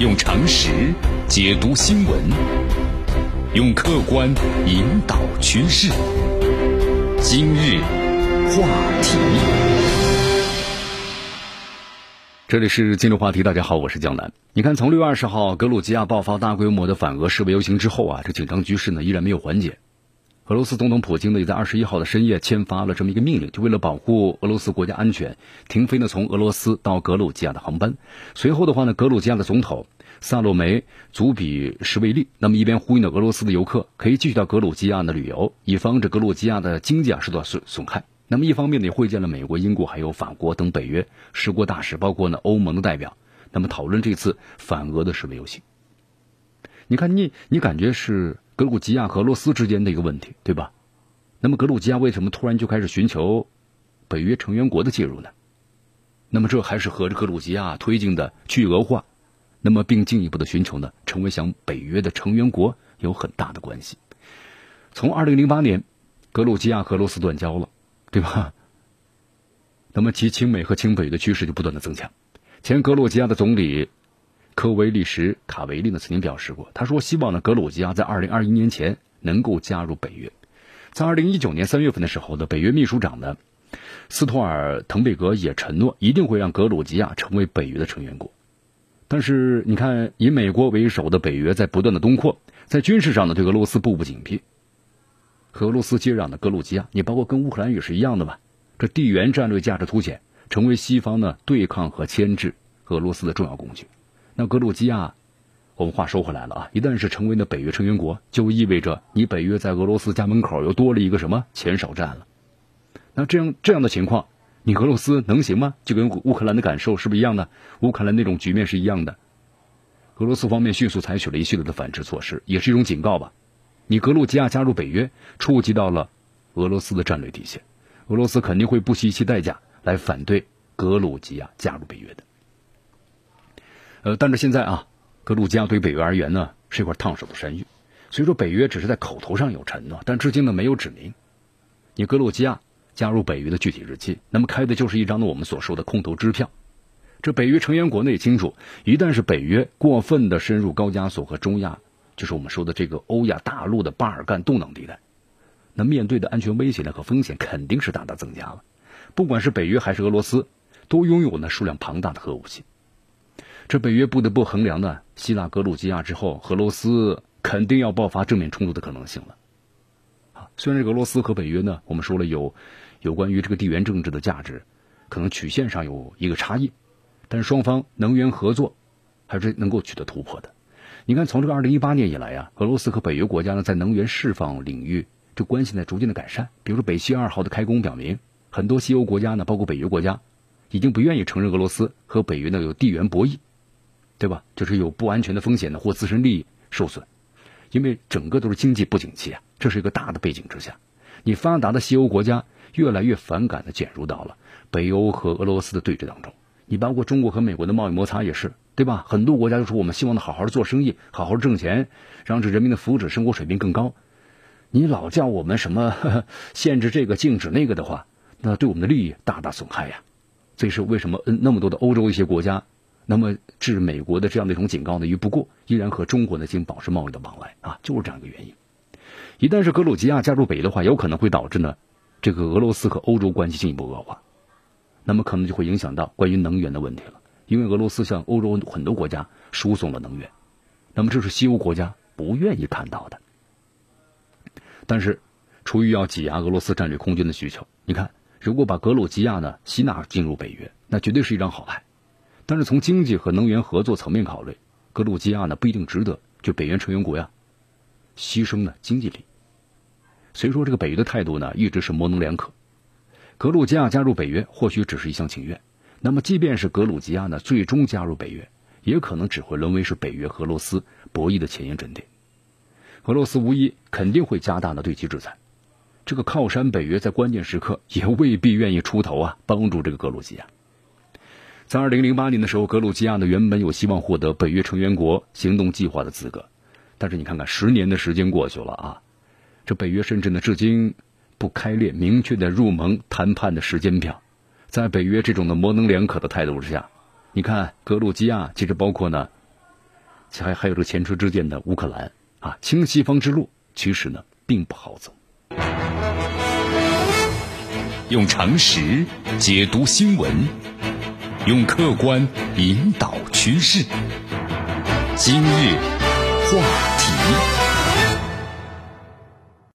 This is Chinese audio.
用常识解读新闻，用客观引导趋势。今日话题，这里是今日话题。大家好，我是江南。你看，从六月二十号格鲁吉亚爆发大规模的反俄示威游行之后啊，这紧张局势呢依然没有缓解。俄罗斯总统普京呢也在二十一号的深夜签发了这么一个命令，就为了保护俄罗斯国家安全，停飞呢从俄罗斯到格鲁吉亚的航班。随后的话呢，格鲁吉亚的总统萨洛梅·祖比什维利，那么一边呼吁呢俄罗斯的游客可以继续到格鲁吉亚的旅游，以防止格鲁吉亚的经济啊受到损损害。那么一方面呢，也会见了美国、英国还有法国等北约十国大使，包括呢欧盟的代表，那么讨论这次反俄的示威游行。你看，你你感觉是？格鲁吉亚和俄罗斯之间的一个问题，对吧？那么格鲁吉亚为什么突然就开始寻求北约成员国的介入呢？那么这还是和这格鲁吉亚推进的去俄化，那么并进一步的寻求呢成为想北约的成员国有很大的关系。从二零零八年，格鲁吉亚和俄罗斯断交了，对吧？那么其亲美和亲北的趋势就不断的增强。前格鲁吉亚的总理。科维利什卡维利呢曾经表示过，他说希望呢格鲁吉亚在二零二一年前能够加入北约。在二零一九年三月份的时候呢，北约秘书长呢斯托尔滕贝格也承诺一定会让格鲁吉亚成为北约的成员国。但是你看，以美国为首的北约在不断的东扩，在军事上呢对俄罗斯步步紧逼。和俄罗斯接壤的格鲁吉亚，你包括跟乌克兰也是一样的吧？这地缘战略价值凸显，成为西方呢对抗和牵制俄罗斯的重要工具。那格鲁吉亚，我们话说回来了啊，一旦是成为了北约成员国，就意味着你北约在俄罗斯家门口又多了一个什么前哨站了。那这样这样的情况，你俄罗斯能行吗？就跟乌克兰的感受是不是一样的？乌克兰那种局面是一样的。俄罗斯方面迅速采取了一系列的反制措施，也是一种警告吧。你格鲁吉亚加入北约，触及到了俄罗斯的战略底线，俄罗斯肯定会不惜一切代价来反对格鲁吉亚加入北约的。呃，但是现在啊，格鲁吉亚对北约而言呢是一块烫手的山芋，所以说北约只是在口头上有承诺，但至今呢没有指明你格鲁吉亚加入北约的具体日期。那么开的就是一张呢我们所说的空头支票。这北约成员国内清楚，一旦是北约过分的深入高加索和中亚，就是我们说的这个欧亚大陆的巴尔干动荡地带，那面对的安全威胁呢和风险肯定是大大增加了。不管是北约还是俄罗斯，都拥有呢数量庞大的核武器。这北约不得不衡量呢，希腊格鲁吉亚之后，俄罗斯肯定要爆发正面冲突的可能性了。啊，虽然俄罗斯和北约呢，我们说了有有关于这个地缘政治的价值，可能曲线上有一个差异，但是双方能源合作还是能够取得突破的。你看，从这个二零一八年以来啊，俄罗斯和北约国家呢，在能源释放领域这关系在逐渐的改善。比如说，北溪二号的开工表明，很多西欧国家呢，包括北约国家，已经不愿意承认俄罗斯和北约呢有地缘博弈。对吧？就是有不安全的风险呢，或自身利益受损，因为整个都是经济不景气啊。这是一个大的背景之下，你发达的西欧国家越来越反感的卷入到了北欧和俄罗斯的对峙当中。你包括中国和美国的贸易摩擦也是，对吧？很多国家就说我们希望呢好好的做生意，好好挣钱，让这人民的福祉、生活水平更高。你老叫我们什么 限制这个、禁止那个的话，那对我们的利益大大损害呀。这是为什么？嗯，那么多的欧洲一些国家。那么置美国的这样的一种警告呢于不顾，依然和中国呢进行保持贸易的往来啊，就是这样一个原因。一旦是格鲁吉亚加入北约的话，有可能会导致呢这个俄罗斯和欧洲关系进一步恶化，那么可能就会影响到关于能源的问题了。因为俄罗斯向欧洲很多国家输送了能源，那么这是西欧国家不愿意看到的。但是出于要挤压俄罗斯战略空军的需求，你看，如果把格鲁吉亚呢吸纳进入北约，那绝对是一张好牌。但是从经济和能源合作层面考虑，格鲁吉亚呢不一定值得就北约成员国呀牺牲呢经济利益。所以说这个北约的态度呢一直是模棱两可。格鲁吉亚加入北约或许只是一厢情愿，那么即便是格鲁吉亚呢最终加入北约，也可能只会沦为是北约和俄罗斯博弈的前沿阵地。俄罗斯无疑肯定会加大呢对其制裁，这个靠山北约在关键时刻也未必愿意出头啊帮助这个格鲁吉亚。在二零零八年的时候格鲁吉亚呢原本有希望获得北约成员国行动计划的资格。但是你看看十年的时间过去了啊这北约甚至呢至今不开列明确的入盟谈判的时间表。在北约这种的模棱两可的态度之下你看格鲁吉亚其实包括呢还还有这个前车之鉴的乌克兰啊清西方之路其实呢并不好走。用常识解读新闻用客观引导趋势。今日话题。